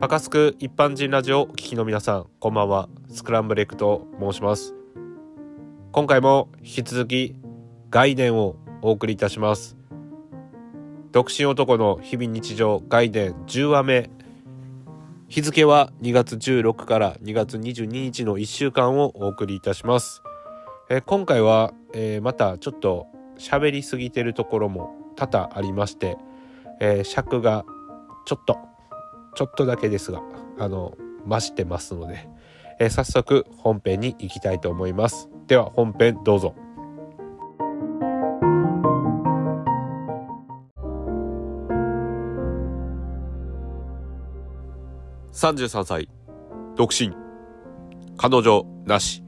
パカスク一般人ラジオお聞きの皆さんこんばんは。スクランブルエクと申します。今回も引き続き概念をお送りいたします。独身男の日々日常概念10話目。日付は2月16から2月22日の1週間をお送りいたします。え今回は、えー、またちょっと喋りすぎてるところも多々ありまして、えー、尺がちょっとちょっとだけですがあの増してますので、えー、早速本編に行きたいと思います。では本編どうぞ。33歳独身。彼女なし。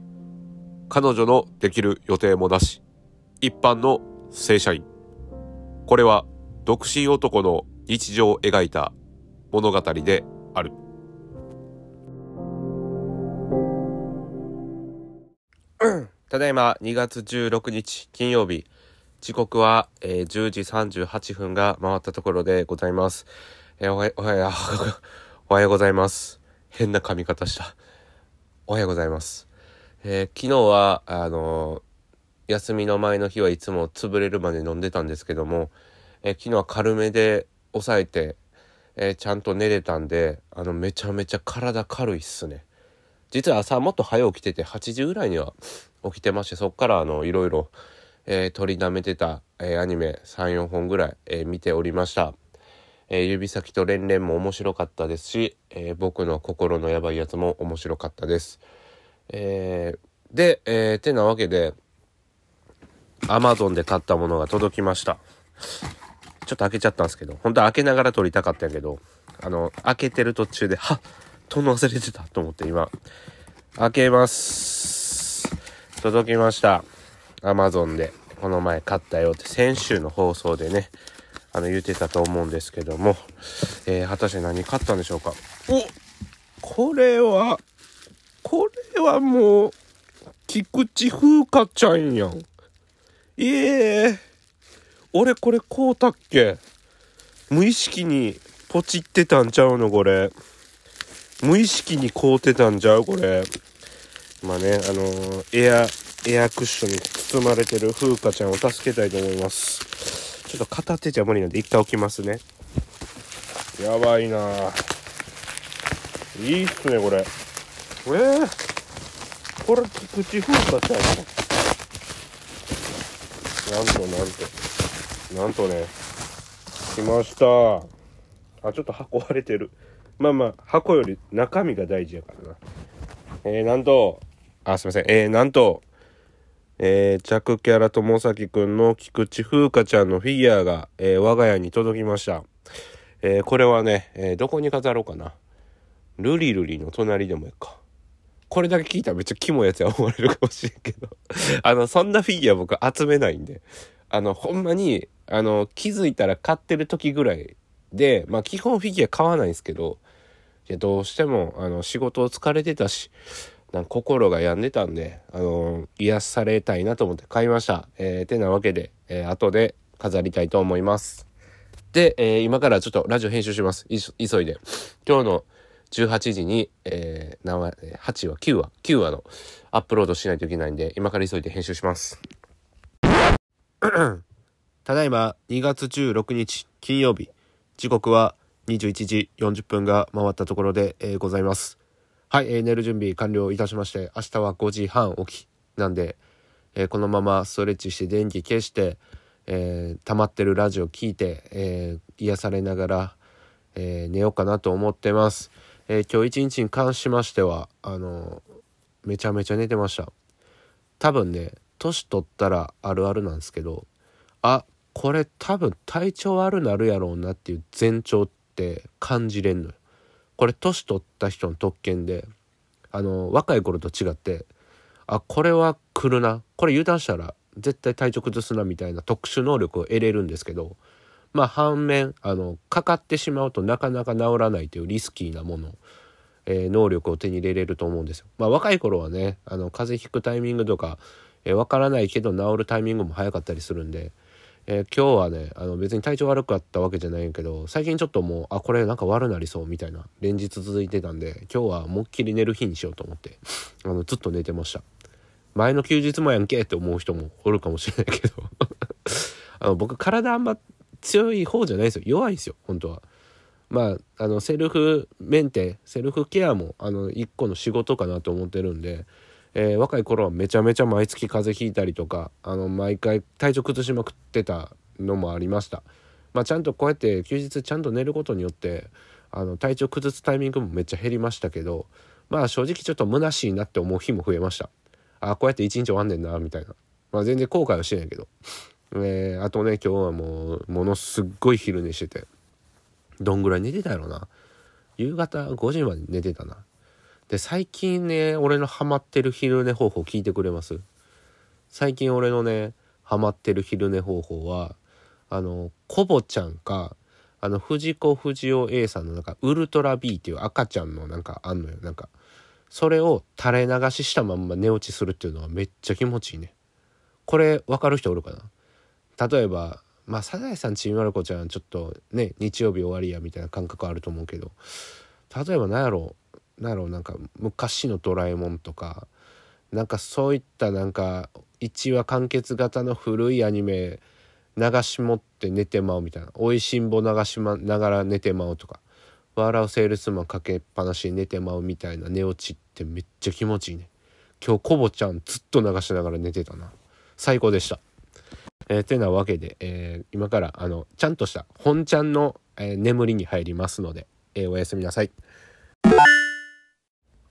彼女のできる予定もなし。一般の正社員。これは独身男の日常を描いた物語である ただいま2月16日金曜日時刻は、えー、10時38分が回ったところでございます。えー、おはよう、おはよう、おはようございます。変な髪型した。おはようございます。えー、昨日は、あの休みの前の日はいつも潰れるまで飲んでたんですけども、え昨日は軽めで抑えて、えちゃんと寝れたんで、あの、めちゃめちゃ体軽いっすね。実は朝もっと早起きてて、8時ぐらいには起きてまして、そっからあの、いろいろ、えー、取りだめてた、えー、アニメ3、4本ぐらい、えー、見ておりました。え指先と連々も面白かったですし、え僕の心のやばいやつも面白かったです。えで、え、てなわけで、アマゾンで買ったものが届きました。ちょっと開けちゃったんですけど、本当は開けながら撮りたかったんやけど、あの、開けてる途中で、はっ撮るの忘れてたと思って今、開けます。届きました。アマゾンで、この前買ったよって、先週の放送でね、あの、言ってたと思うんですけども、えー、果たして何買ったんでしょうか。おこれは、これはもう、菊池風花ちゃんやん。ええー、俺これこうたっけ？無意識にポチってたんちゃうの？これ。無意識に買うてたんちゃう？これ。まあね、あのー、エア、エアクッションに包まれてる風花ちゃんを助けたいと思います。ちょっと片手じゃ無理なんで一回置きますね。やばいないいっすね、これ。えー、これ、菊池風花ちゃんなんとなんと。なんとね、来ました。あ、ちょっと箱割れてる。まあまあ、箱より中身が大事やからな。えー、なんと、あ、すいません。えー、なんと、えー、着キャラ友崎くんの菊池風花ちゃんのフィギュアが、えー、我が家に届きました。えー、これはね、えー、どこに飾ろうかな。ルリルリの隣でもいいか。これだけ聞いたらめっちゃキモいやつや思われるかもしれんけどあの、そんなフィギュア僕集めないんで。あの、ほんまに、あの、気づいたら買ってる時ぐらいで、まあ基本フィギュア買わないんですけど、いや、どうしても、あの、仕事を疲れてたし、なん心が病んでたんで、あの、癒されたいなと思って買いました。えー、てなわけで、えー、後で飾りたいと思います。で、えー、今からちょっとラジオ編集します。急いで。今日の18時に、えー、何話、8話、9話、9話のアップロードしないといけないんで、今から急いで編集します。ただいま2月16日金曜日、時刻は21時40分が回ったところで、えー、ございます。はい、えー、寝る準備完了いたしまして、明日は5時半起きなんで、えー、このままストレッチして電気消して、えー、溜まってるラジオ聞いて、えー、癒されながら、えー、寝ようかなと思ってます。えー、今日一日に関しましてはあのめちゃめちゃ寝てました多分ね年取ったらあるあるなんですけどあこれ多分体調悪なるやろうなっていう前兆って感じれんのよこれ年取った人の特権であの若い頃と違ってあこれは来るなこれ油断したら絶対体調崩すなみたいな特殊能力を得れるんですけどまあ反面あのかかってしまうとなかなか治らないというリスキーなもの、えー、能力を手に入れれると思うんですよ。まあ若い頃はねあの風邪ひくタイミングとか、えー、分からないけど治るタイミングも早かったりするんで、えー、今日はねあの別に体調悪かったわけじゃないんやけど最近ちょっともうあこれなんか悪なりそうみたいな連日続いてたんで今日は思いっきり寝る日にしようと思ってあのずっと寝てました。前の休日もやんけって思う人もおるかもしれないけど。あの僕体あんま強い方じゃないですよ。弱いですよ本当は。まああのセルフメンテセルフケアもあの一個の仕事かなと思ってるんでえー、若い頃はめちゃめちゃ毎月風邪ひいたりとかあの毎回体調崩しまくってたのもありました。まあ、ちゃんとこうやって休日ちゃんと寝ることによってあの体調崩すタイミングもめっちゃ減りましたけどまあ正直ちょっと虚しいなって思う日も増えました。あこうやって一日終わんねんなみたいな。まあ全然後悔はしてないけど、えー、あとね今日はもうものすっごい昼寝してて。どんぐらい寝てたやろな。夕方5時まで寝てたな。で、最近ね、俺のハマってる昼寝方法聞いてくれます？最近俺のね、ハマってる昼寝方法は、あの、コボちゃんか、あの、藤子不二雄 A さんのなんか、ウルトラ B っていう赤ちゃんのなんかあんのよ。なんか、それを垂れ流ししたまんま寝落ちするっていうのはめっちゃ気持ちいいね。これ分かる人おるかな？例えば、まあ、サザエさんちびまる子ちゃんちょっとね、日曜日終わりやみたいな感覚あると思うけど、例えば何やろう、なんろうなんか昔の「ドラえもん」とかなんかそういったなんか1話完結型の古いアニメ流し持って寝てまうみたいな「おいしんぼ流しまながら寝てまう」とか「笑うセールスマンかけっぱなしに寝てまう」みたいな寝落ちってめっちゃ気持ちいいね。今日コボちゃんずっと流しながら寝てたな。最高でした。えー、てなわけで、えー、今からあのちゃんとした本ちゃんの、えー、眠りに入りますので、えおやすみなさい。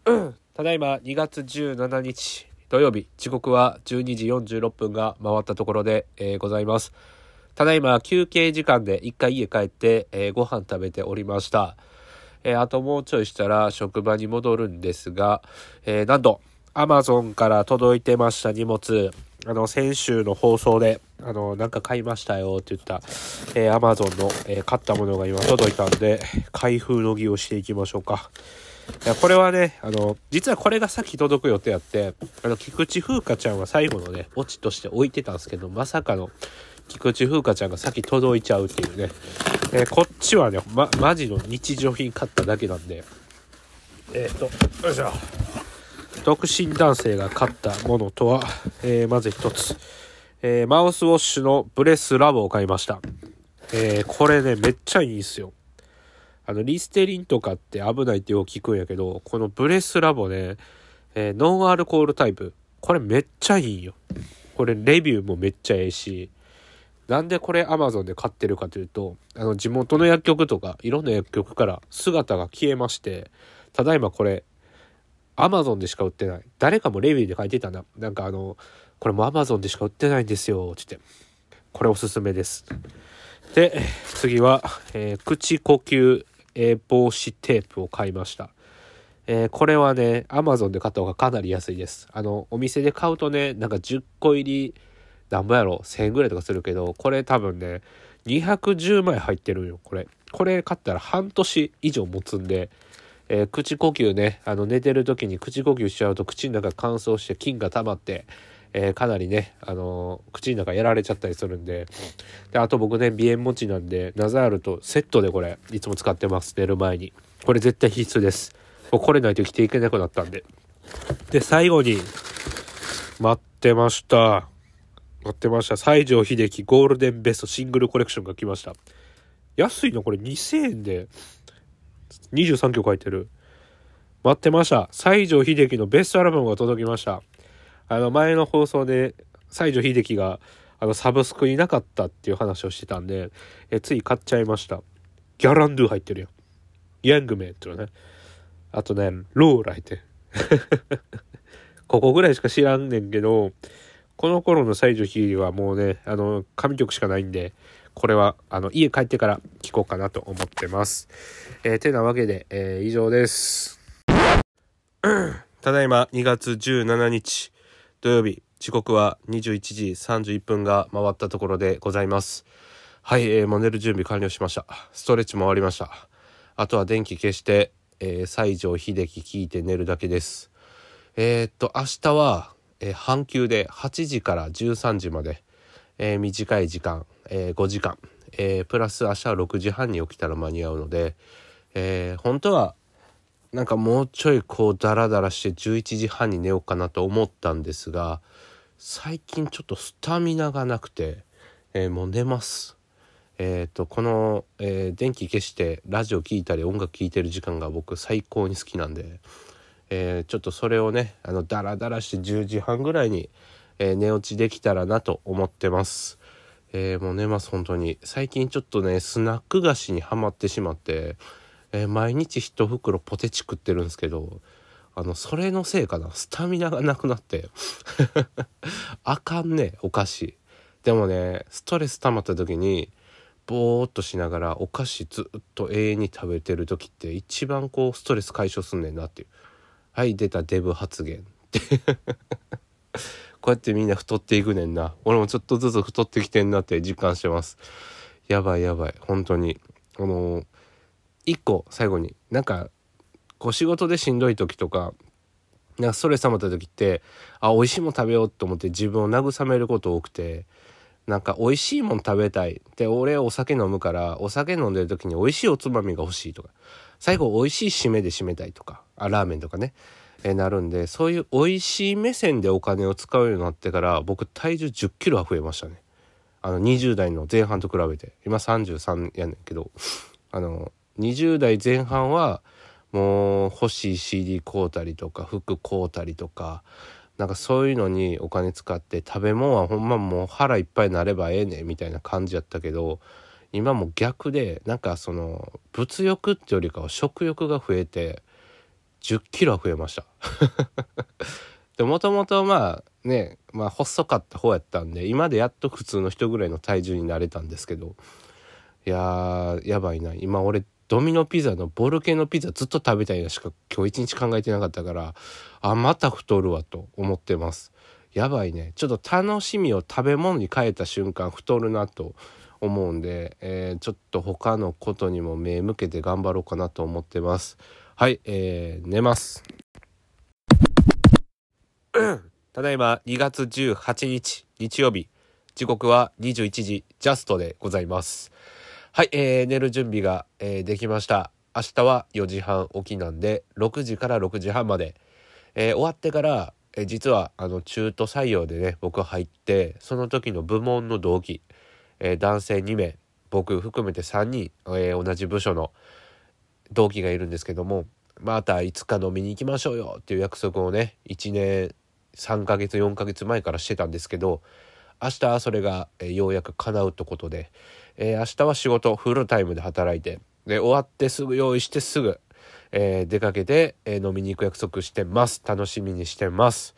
ただいま2月17日土曜日時刻は12時46分が回ったところで、えー、ございます。ただいま休憩時間で一回家帰って、えー、ご飯食べておりました、えー、あともうちょいしたら職場に戻るんですが、えー、なんと Amazon から届いてました荷物。あの先週の放送であのなんか買いましたよって言った、えー、Amazon の、えー、買ったものが今届いたんで開封の儀をしていきましょうか。これはね、あの、実はこれがさっき届く予定あって、あの、菊池風花ちゃんは最後のね、オチとして置いてたんですけど、まさかの、菊池風花ちゃんが先届いちゃうっていうね。えー、こっちはね、ま、マジの日常品買っただけなんで、えっ、ー、と、よいしょ。独身男性が買ったものとは、えー、まず一つ、えー、マウスウォッシュのブレスラボを買いました。えー、これね、めっちゃいいんすよ。あの、リステリンとかって危ないってよく聞くんやけど、このブレスラボね、えー、ノンアルコールタイプ。これめっちゃいいよ。これレビューもめっちゃええし、なんでこれ Amazon で買ってるかというと、あの、地元の薬局とか、いろんな薬局から姿が消えまして、ただいまこれ、Amazon でしか売ってない。誰かもレビューで書いてたな。なんかあの、これも Amazon でしか売ってないんですよ、つって。これおすすめです。で、次は、えー、口呼吸えー、防止テープを買いました。えー、これはね、Amazon で買った方がかなり安いです。あの、お店で買うとね、なんか10個入り、なんぼやろ、1000円ぐらいとかするけど、これ多分ね、210枚入ってるんよ、これ。これ買ったら半年以上持つんで、えー、口呼吸ね、あの寝てる時に口呼吸しちゃうと口の中乾燥して菌が溜まって、えー、かなりね、あのー、口の中やられちゃったりするんで。であと僕ね鼻炎持ちなんでナザールとセットでこれいつも使ってます寝る前に。これ絶対必須です。もうこれないと生きていけなくなったんで。で最後に待ってました。待ってました。西城秀樹ゴールデンベストシングルコレクションが来ました。安いの？これ2000円で。23曲入ってる。待ってました。西城秀樹のベストアルバムが届きました。あの前の放送で西城秀樹があのサブスクになかったっていう話をしてたんで、えつい買っちゃいました。ギャランドゥ入ってるよ。ヤングメンっていうのね。あとね、ローラ入ってる。ここぐらいしか知らんねんけど、この頃の西城秀樹はもうね、あの、神曲しかないんで、これは、あの、家帰ってから聴こうかなと思ってます。えー、てなわけで、えー、以上です。ただいま2月17日。土曜日時刻は21時31分が回ったところでございます。はい、えー、もう寝る準備完了しました。ストレッチも終わりました。あとは電気消して、えー、西城秀樹聞いて寝るだけです。えー、っと明日は、えー、半休で8時から13時まで、えー、短い時間、えー、5時間、えー、プラス明日は6時半に起きたら間に合うので、えー、本当はなんかもうちょいこうダラダラして11時半に寝ようかなと思ったんですが最近ちょっとスタミナがなくて、えー、もう寝ます。えっ、ー、とこの、えー、電気消してラジオ聴いたり音楽聴いてる時間が僕最高に好きなんで、えちょっとそれをねあのダラダラして10時半ぐらいに、え寝落ちできたらなと思ってます。えもう寝ます本当に最近ちょっとねスナック菓子にはまってしまってえー、毎日1袋ポテチ食ってるんですけどあのそれのせいかな。スタミナがなくなって。あかんねお菓子。でもねストレス溜まった時にぼーっとしながらお菓子ずっと永遠に食べてる時って一番こうストレス解消すんねんなっていう。はい出たデブ発言。っ てこうやってみんな太っていくねんな。俺もちょっとずつ太ってきてんなって実感してます。やばいやばい本当に。あのー一個最後になんかこう仕事でしんどい時とかなんかストレス溜まった時ってあ美味しいもん食べようと思って自分を慰めること多くてなんか美味しいもん食べたいで俺お酒飲むからお酒飲んでる時に美味しいおつまみが欲しいとか最後美味しい締めで締めたいとかあラーメンとかねえなるんでそういう美味しい目線でお金を使うようになってから僕体重1 0キロは増えましたね。あの20代の前半と比べて今33やねんけどあの20代前半はもう欲しい CD 買うたりとか服買うたりとかなんかそういうのにお金使って食べ物はほんまもう腹いっぱいになればええねみたいな感じやったけど今も逆でなんかその物欲ってよりかは食欲が増えて10キロは増えました。でもともとまあねまあ細かった方やったんで今でやっと普通の人ぐらいの体重になれたんですけどいやーやばいな。今俺ドミノピザのボルケのピザずっと食べたいなしか今日一日考えてなかったからあまた太るわと思ってます。やばいね。ちょっと楽しみを食べ物に変えた瞬間太るなと思うんで、えー、ちょっと他のことにも目向けて頑張ろうかなと思ってます。はい、えー、寝ます。ただいま2月18日日曜日。時刻は21時ジャストでございます。はい、えー、寝る準備が、えー、できました。明日は4時半起きなんで、6時から6時半まで。えー、終わってから、えー、実は、あの、中途採用でね、僕入って、その時の部門の同期、えー、男性2名、僕含めて3人、えー、同じ部署の同期がいるんですけども、またいつか飲みに行きましょうよっていう約束をね、1年3ヶ月、4ヶ月前からしてたんですけど、明日それが、えー、ようやく叶うってことで、えー、明日は仕事フルタイムで働いてで終わってすぐ用意してすぐ、えー、出かけて、えー、飲みに行く約束してます楽しみにしてます、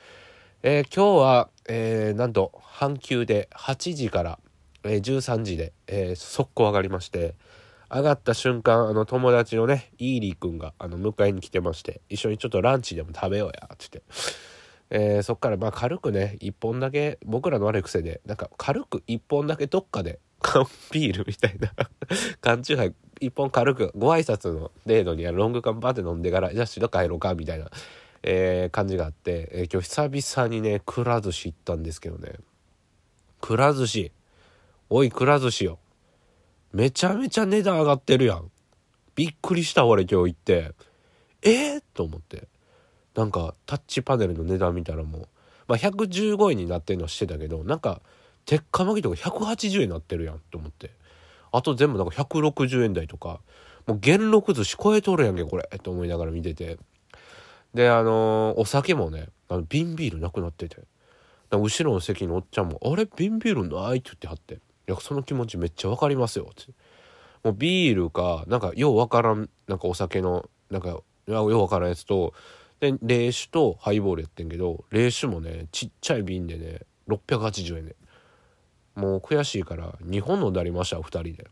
え、今日は、え、なんと半休で8時から、え、13時で、え、速攻上がりまして上がった瞬間あの友達のねイーリー君があの迎えに来てまして一緒にちょっとランチでも食べようやって言って。えー、そっからまあ軽くね1本だけ僕らの悪い癖でなんか軽く1本だけどっかで缶ビールみたいな。缶チューハイ一本軽くご挨拶の程度にロング缶バーって飲んでからじゃあ白帰ろうかみたいな、えー、感じがあって、えー、今日久々にねくら寿司行ったんですけどね。くら寿司。おいくら寿司よ。めちゃめちゃ値段上がってるやん。びっくりした俺今日行って。えー、と思って。なんかタッチパネルの値段見たらもうまあ115円になってんのはしてたけどなんか鉄火巻きとか180円になってるやんって思って。あと全部なんか160円台とか。もう元禄寿司超えとるやんけこれ。って思いながら見てて。であのー、お酒もねあの瓶ビールなくなってて。後ろの席のおっちゃんも「あれ？瓶ビールない?」って言ってはって「いやその気持ちめっちゃ分かりますよ」って。もうビールかなんかよう分からんなんかお酒のなんかよう分からんやつとで冷酒とハイボールやってんけど冷酒もねちっちゃい瓶でね680円で。もう悔しいから2本飲んでありました2人で。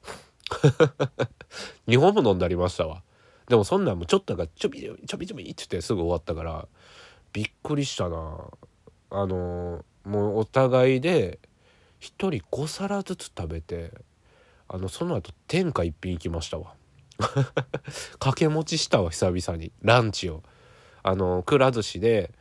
2本も飲んでありましたわ。でもそんなんもちょっとがちょびちょびちょびちょびってってすぐ終わったからびっくりしたな。あのもうお互いで1人5皿ずつ食べてあのその後天下一品行きましたわ。掛け持ちしたわ久々に。ランチを。あのくら寿司で、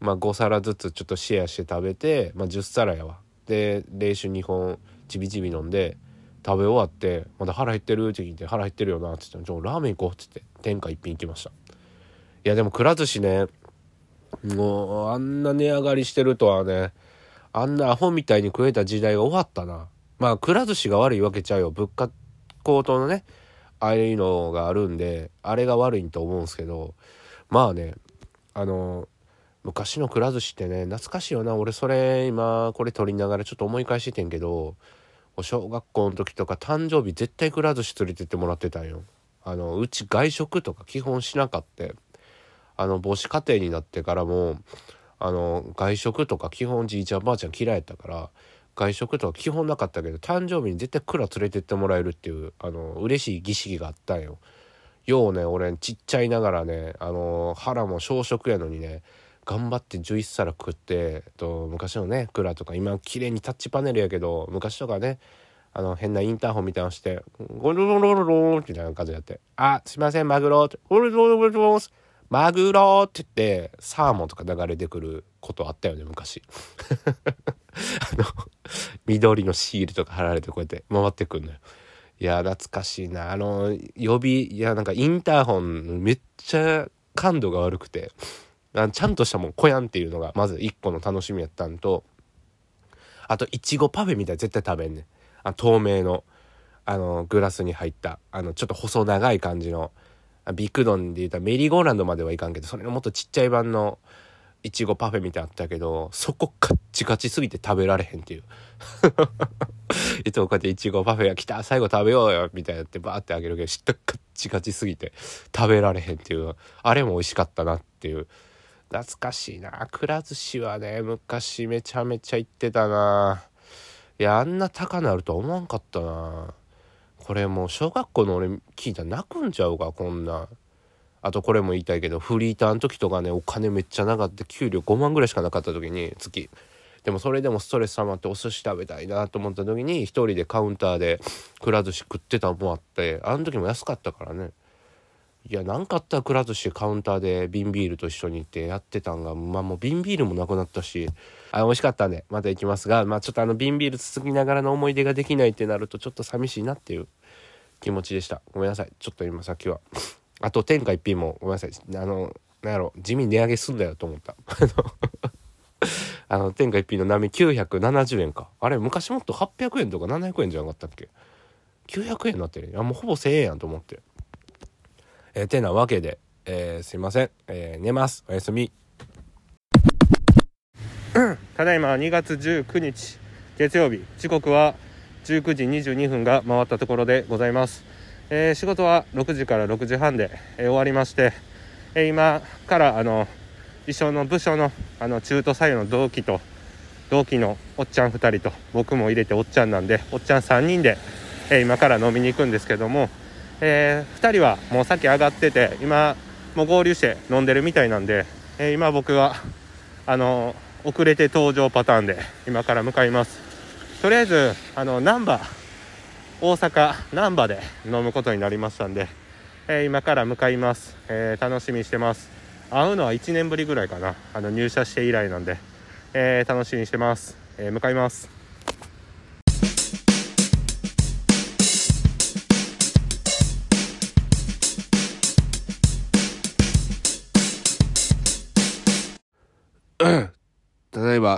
まあ、5皿ずつちょっとシェアして食べて、まあ、10皿やわ。で冷酒2本ちびちび飲んで食べ終わって「まだ腹減ってる?」って聞いて「腹減ってるよな」って言って「ラーメン行こう」って言って天下一品行きました。いやでもくら寿司ねもうあんな値上がりしてるとはねあんなアホみたいに食えた時代が終わったな。まあくら寿司が悪いわけちゃうよ。物価高騰のねああいうのがあるんであれが悪いと思うんですけどまあねあの昔のくら寿司ってね懐かしいよな。俺それ今これ撮りながらちょっと思い返しててんけど小学校の時とか誕生日絶対くら寿司連れてってもらってたんよ。あのうち外食とか基本しなかった。あの母子家庭になってからもあの外食とか基本じいちゃんばあちゃん嫌いやったから外食とか基本なかったけど誕生日に絶対蔵連れてってもらえるっていうあの嬉しい儀式があったんよ。ようね俺ちっちゃいながらねあの腹も小食やのにね頑張って11皿食ってと昔のね蔵とか今綺麗にタッチパネルやけど昔とかねあの変なインターホンみたいなのしてゴロロロロロみたいな感じやって「あすいませんマグロ」って「ゴロロロロロマグロ」って言ってサーモンとか流れてくることあったよね昔あの緑のシールとか貼られてこうやって回ってくんのよいや懐かしいなあの予備いやなんかインターホンめっちゃ感度が悪くてちゃんとしたもんこやんっていうのがまず一個の楽しみやったんとあといちごパフェみたい絶対食べんねん。あ透明のあのグラスに入ったあのちょっと細長い感じのビッグドンで言ったらメリーゴーランドまではいかんけどそれのもっとちっちゃい版のいちごパフェみたいなあったけどそこカッチカチすぎて食べられへんっていう。いつもこうやっていちごパフェが来た最後食べようよみたいなってバーってあげるけど下カッチカチすぎて食べられへんっていうあれも美味しかったなっていう。懐かしいな。くら寿司はね昔めちゃめちゃ行ってたな。いやあんな高なるとは思わんかったな。これもう小学校の俺聞いたら泣くんちゃうかこんな。あとこれも言いたいけどフリーターの時とかねお金めっちゃなかった。給料5万ぐらいしかなかった時に月。でもそれでもストレス溜まってお寿司食べたいなと思った時に一人でカウンターでくら寿司食ってたのもあってあの時も安かったからね。いや何かあったらくら寿司カウンターで瓶ビールと一緒に行ってやってたんがまあもう瓶ビールもなくなったしあ美味しかったんでまた行きますがまあちょっとあの瓶ビール続きながらの思い出ができないってなるとちょっと寂しいなっていう気持ちでした。ごめんなさい。ちょっと今さっきは。あと天下一品もごめんなさい。あのなんやろ地味値上げすんだよと思った。あの天下一品の波970円か。あれ昔もっと800円とか700円じゃなかったっけ？900円になってる。いやもうほぼ1000円やんと思って。えー、てなわけで、えー、すいません、えー、寝ます。おやすみ。ただいま2月19日月曜日。時刻は19時22分が回ったところでございます、えー、仕事は6時から6時半で、えー、終わりまして、えー、今からあの一緒の部署のあの中途採用の同期と同期のおっちゃん2人と僕も入れておっちゃんなんでおっちゃん3人で、え今から飲みに行くんですけどもえー、2人はもうさっき上がってて今もう合流して飲んでるみたいなんで、えー、今僕はあの遅れて登場パターンで今から向かいます。とりあえずあの難波大阪難波で飲むことになりましたんで、えー、今から向かいます、え楽しみにしてます。会うのは1年ぶりぐらいかな。あの入社して以来なんで、え楽しみにしてます、え向かいます。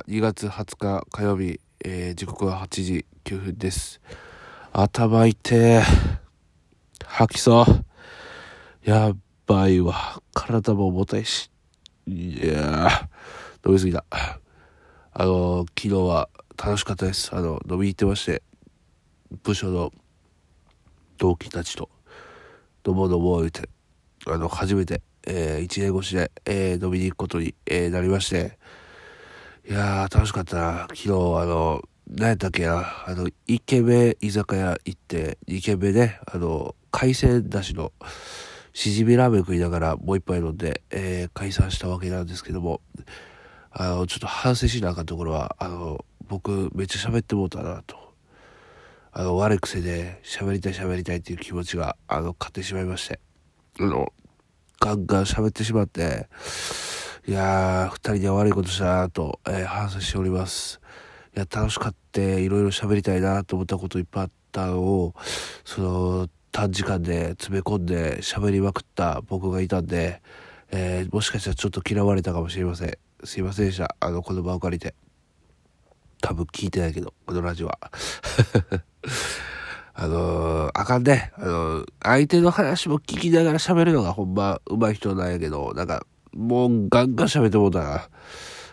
2月20日火曜日、えー、時刻は8時9分です。頭痛え。吐きそう。やばいわ。体も重たいし。いやー飲みすぎた。あの、昨日は楽しかったです。あの、飲み行ってまして、部署の同期たちと、どうもどう言うて、あの、初めて、えー、1年越しで、えー、飲みに行くことに、えー、なりまして、いやー、楽しかったな。昨日、あの、何やったっけな、あの、一軒目居酒屋行って、二軒目ね、あの、海鮮だしの、しじみラーメン食いながらもう一杯飲んで、えー、解散したわけなんですけども、あの、ちょっと反省しなあかんところは、あの、僕、めっちゃ喋ってもうたなと。あの、悪い癖で喋りたい喋りたいっていう気持ちが、あの、勝ってしまいまして。あの、ガンガン喋ってしまって、いやー、二人で悪いことしたなと、えー、反省しております。いや、楽しかって、いろいろ喋りたいなと思ったこといっぱいあっったのを、その、短時間で詰め込んで喋りまくった僕がいたんで、えー、もしかしたらちょっと嫌われたかもしれません。すいませんでした。あの、この場を借りて。多分聞いてないけど、このラジオは。あのー、あかんね。あのー、相手の話も聞きながら喋るのがほんま上手い人なんやけど、なんか、もうガンガン喋ってもうたな。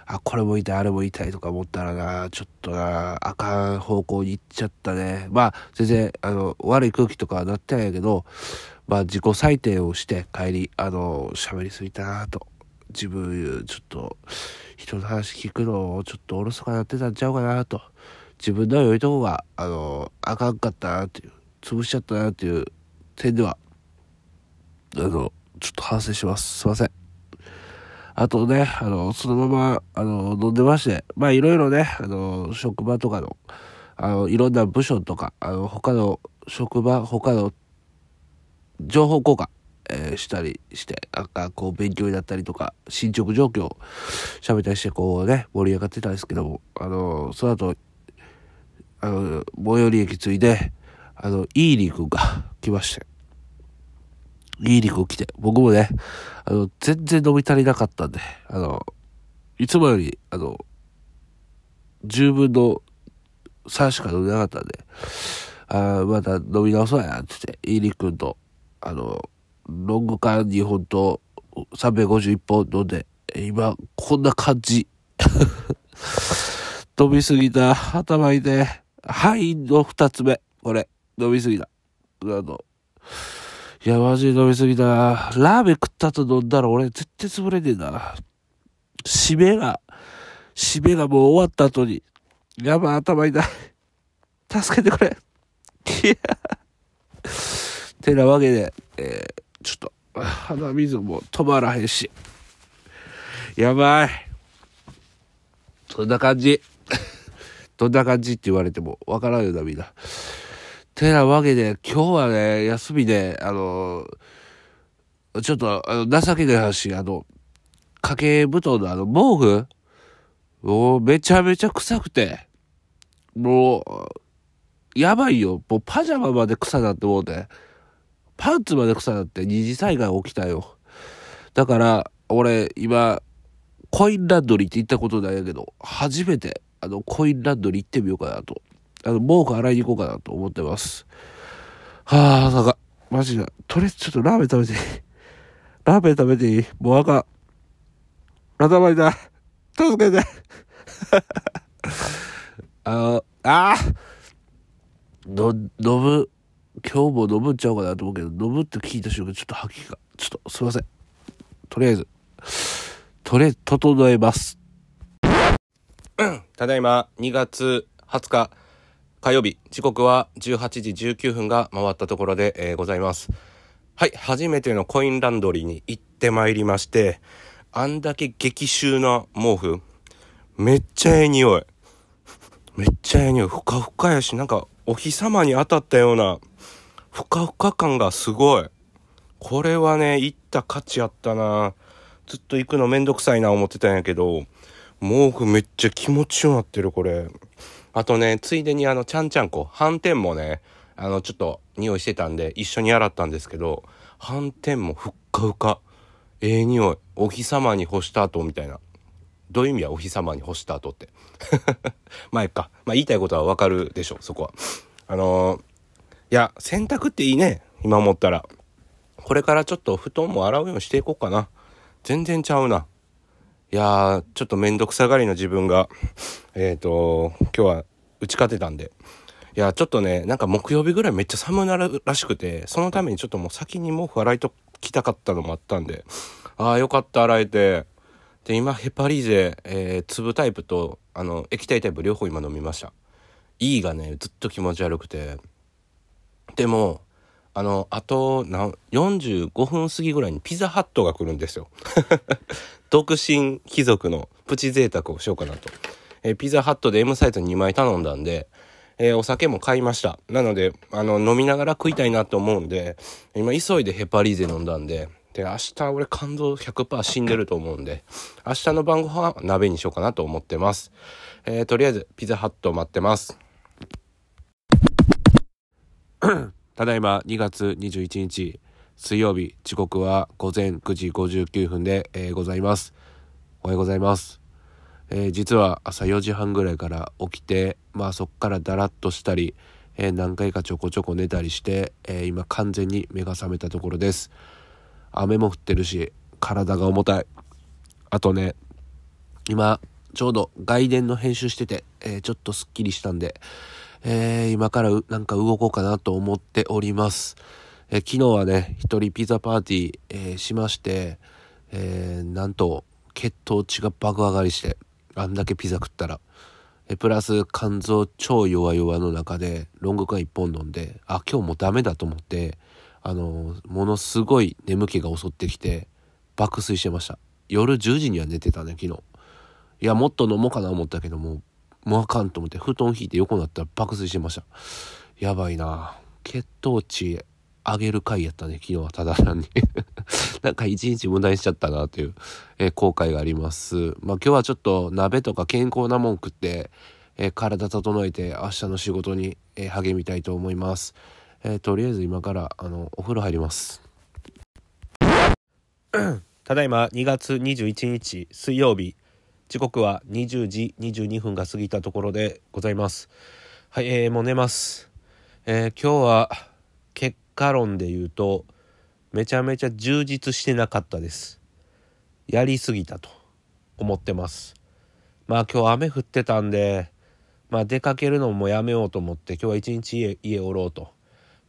あ、これも痛い、あれも痛いとか思ったらな、ちょっとな、あかん方向に行っちゃったね。まあ、全然、あの、悪い空気とかはなってないけど、まあ、自己採点をして帰り、あの、喋りすぎたなと。自分、ちょっと、人の話聞くのをちょっとおろそかになってたんちゃうかなと。自分の良いとこが、あの、あかんかったなっていう、潰しちゃったなっていう点では、あの、ちょっと反省します。すいません。あとね、あの、そのまま、あの、飲んでまして、まあいろいろね、あの、職場とかの、あの、いろんな部署とか、あの、他の職場、他の情報交換、えー、したりして、なんかこう勉強になったりとか、進捗状況を喋ったりして、こうね、盛り上がってたんですけども、あの、その後、あの、最寄り駅着いで、あの、いいリー君が 来まして、いい肉来て、僕もね、あの、全然飲み足りなかったんで、あの、いつもより、あの、十分の3しか飲んでなかったんで、あまた飲み直そうや、つって、いい肉と、あの、ロング缶2本と351本飲んで、今、こんな感じ。飲みすぎた、頭痛い。はいの2つ目。これ、飲みすぎた。あの、いや、マジで飲みすぎたな。ラーメン食った後飲んだら俺絶対潰れねえな。締めが、締めがもう終わった後に、やばい頭痛い。助けてくれ。いや。てなわけで、えー、ちょっと、鼻水も止まらへんし。やばい。そんな感じ。どんな感じって言われてもわからんよな、みんな。てなわけで、今日はね、休みで、あの、ちょっと、あの、情けない話、あの、掛け布団のあの、毛布もうめちゃめちゃ臭くて、もう、やばいよ。もうパジャマまで臭なって思うて、パンツまで臭なって二次災害起きたよ。だから、俺、今、コインランドリーって行ったことないやけど、初めて、あの、コインランドリー行ってみようかなと。あの、毛布洗いに行こうかなと思ってます。はあ、なんか、マジで、とりあえずちょっとラーメン食べていい？ラーメン食べていい？もうあかん。頭痛い。助けて。あの、ああの、飲む、今日も飲むんちゃうかなと思うけど、飲むって聞いた瞬間、ちょっと吐き気が、ちょっと、すいません。とりあえず、とりあえず、整えます。ただいま、2月20日、火曜日、時刻は18時19分が回ったところで、えー、ございます。はい、初めてのコインランドリーに行ってまいりまして、あんだけ激臭な毛布、めっちゃええ匂い。めっちゃええ匂い。ふかふかやし、なんかお日様に当たったような、ふかふか感がすごい。これはね、行った価値あったなずっと行くのめんどくさいな思ってたんやけど、毛布めっちゃ気持ちよなってる、これ。あとね、ついでにあの、ちゃんちゃんこ、斑点もね、あの、ちょっと匂いしてたんで、一緒に洗ったんですけど、斑点もふっかふか。ええー、匂い。お日様に干した後みたいな。どういう意味はお日様に干した後って。まあ、いっか。まあ、言いたいことはわかるでしょ、そこは。あのー、いや、洗濯っていいね。今思ったら。これからちょっと布団も洗うようにしていこうかな。全然ちゃうな。いやー、ちょっとめんどくさがりの自分が、えっ、ー、と、今日は打ち勝てたんで。いや、ちょっとね、なんか木曜日ぐらいめっちゃ寒なるらしくて、そのためにちょっともう先に毛布洗いときたかったのもあったんで、ああ、よかった洗えて。で、今、ヘパリーゼ、えー、粒タイプと、あの、液体タイプ両方今飲みました。E がね、ずっと気持ち悪くて。でも、あの、あと、45分過ぎぐらいにピザハットが来るんですよ。独身貴族のプチ贅沢をしようかなと。えー、ピザハットで M サイズ2枚頼んだんで、えー、お酒も買いました。なので、あの、飲みながら食いたいなと思うんで、今急いでヘパリーゼ飲んだんで、で、明日俺肝臓100%死んでると思うんで、明日の晩ご飯は鍋にしようかなと思ってます。えー、とりあえず、ピザハット待ってます。ただいま2月21日水曜日時刻は午前9時59分で、えーございます。おはようございます、えー実は朝4時半ぐらいから起きてまあそっからだらっとしたり、えー何回かちょこちょこ寝たりして、え今完全に目が覚めたところです。雨も降ってるし体が重たい。あとね今ちょうど外伝の編集してて、えちょっとすっきりしたんで、え今からなんか動こうかなと思っております。え昨日はね、一人ピザパーティー、えーしまして、えーなんと血糖値が爆上がりして、あんだけピザ食ったら。えプラス肝臓超弱々の中でロング缶一本飲んで、あ、今日もうダメだと思って、あのものすごい眠気が襲ってきて、爆睡してました。夜10時には寝てたね、昨日。いや、もっと飲もうかな思ったけども、もうあかんと思って、布団引いて横になったら爆睡してました。やばいな血糖値上げる回やったね、昨日はただ単に。なんか一日無駄にしちゃったなという、えー後悔があります。まあ今日はちょっと鍋とか健康なもん食って、えー体整えて明日の仕事に、えー励みたいと思います。えーとりあえず今から、あの、お風呂入ります。ただいま2月21日水曜日時刻は20時22分が過ぎたところでございますはい、えー、もう寝ますえー今日は果論で言うとめちゃめちゃ充実してなかったです。やりすぎたと思ってます。まあ今日雨降ってたんでまあ出かけるのもやめようと思って今日は一日家家おろうと。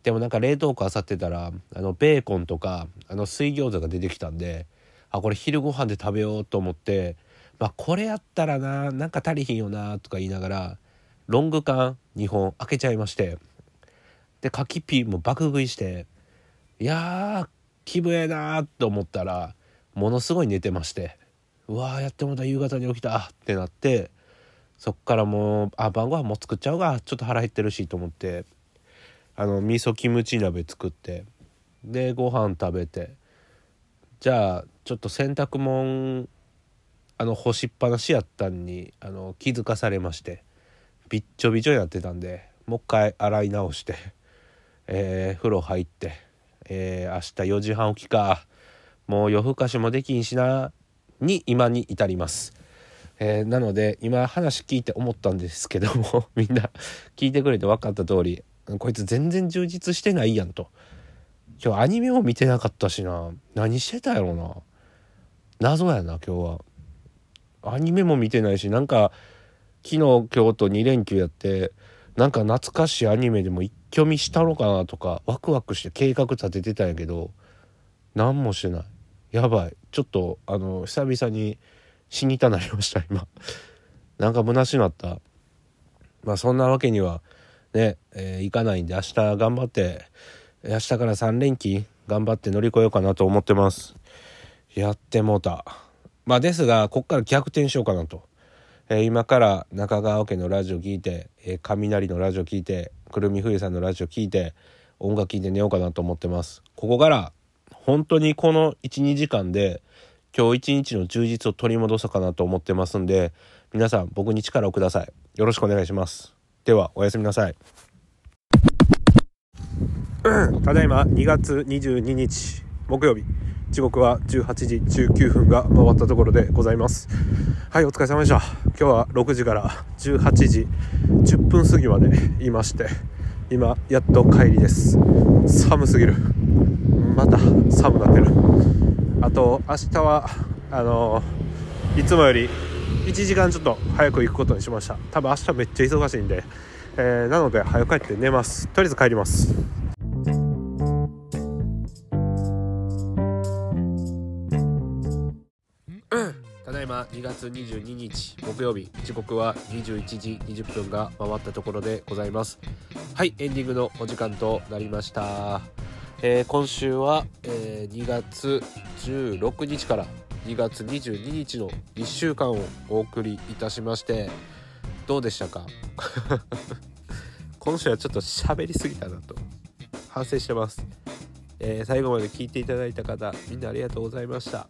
でもなんか冷凍庫あさってたらあのベーコンとかあの水餃子が出てきたんであこれ昼ご飯で食べようと思ってまあこれやったらななんか足りひんよなとか言いながらロング缶2本開けちゃいましてで柿ピーも爆食いしていやー気分ええなーと思ったらものすごい寝てましてうわーやってもた夕方に起きたってなってそっからもうあ晩ご飯も作っちゃうかちょっと腹減ってるしと思ってあの味噌キムチ鍋作ってでご飯食べてじゃあちょっと洗濯物あの干しっぱなしやったんにあの気づかされましてびっちょびちょになってたんでもう一回洗い直して、えー風呂入って、えー明日4時半起きか。もう夜更かしもできんしな。に今に至ります。えーなので今話聞いて思ったんですけども みんな聞いてくれて分かった通りこいつ全然充実してないやんと。今日アニメも見てなかったしな。何してたやろな。謎やな今日は。アニメも見てないしなんか昨日今日と2連休やってなんか懐かしいアニメでも一挙見したのかなとかワクワクして計画立ててたんやけど何もしてない。やばい。ちょっとあの久々に死にたなりました今。なんか虚しなった。まあそんなわけにはね、えーいかないんで明日頑張って明日から3連勤頑張って乗り越えようかなと思ってます。やってもうた。まあですがこっから逆転しようかなと、えー今から中川家のラジオ聞いて、えー雷のラジオ聞いてくるみふゆさんのラジオ聞いて音楽聞いて寝ようかなと思ってます。ここから本当にこの12時間で今日一日の充実を取り戻そうかなと思ってますんで皆さん僕に力をください。よろしくお願いします。ではおやすみなさい。うんただいま2月22日木曜日。時刻は18時19分が回ったところでございます。はいお疲れ様でした。今日は6時から18時10分過ぎまでいまして今やっと帰りです。寒すぎる。また寒くなってる。あと明日はあのいつもより1時間ちょっと早く行くことにしました。多分明日めっちゃ忙しいんで、えーなので早く帰って寝ます。とりあえず帰ります。2月22日木曜日。時刻は21時20分が回ったところでございます。はいエンディングのお時間となりました、えー今週は、えー2月16日から2月22日の1週間をお送りいたしましてどうでしたか？今週はちょっと喋りすぎたなと反省してます、えー最後まで聞いていただいた方みんなありがとうございました。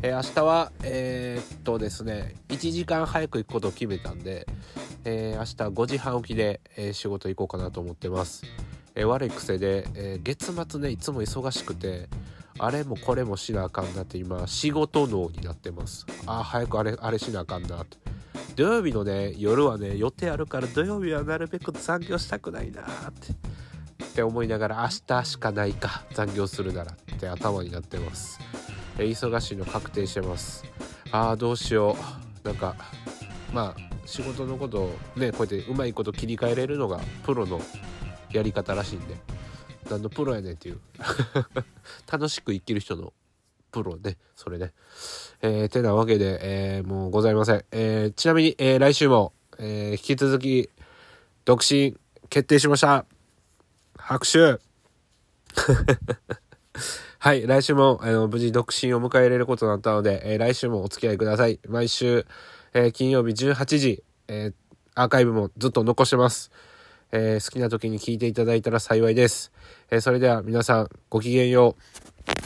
えー明日はえーっとですね1時間早く行くことを決めたんで、えー明日5時半起きで、え仕事行こうかなと思ってます、え悪い癖で、え月末ねいつも忙しくてあれもこれもしなあかんなって今仕事脳になってます。あー早くあれあれしなあかんなって。土曜日のね夜はね予定あるから土曜日はなるべく残業したくないなって。って思いながら明日しかないか残業するならって頭になってます、忙しいの確定してます。あーどうしよう。なんかまあ仕事のことをねこうやってうまいこと切り替えれるのがプロのやり方らしいんで。何のプロやねんっていう。楽しく生きる人のプロね。それね。えー、てなわけで、えーもうございません、えーちなみに、えー来週も、えー引き続き独身決定しました。拍手。はい、来週も、あの、無事独身を迎え入れることになったので、えー来週もお付き合いください。毎週、えー金曜日18時、えーアーカイブもずっと残してます。え好きな時に聞いていただいたら幸いです。えそれでは皆さん、ごきげんよう。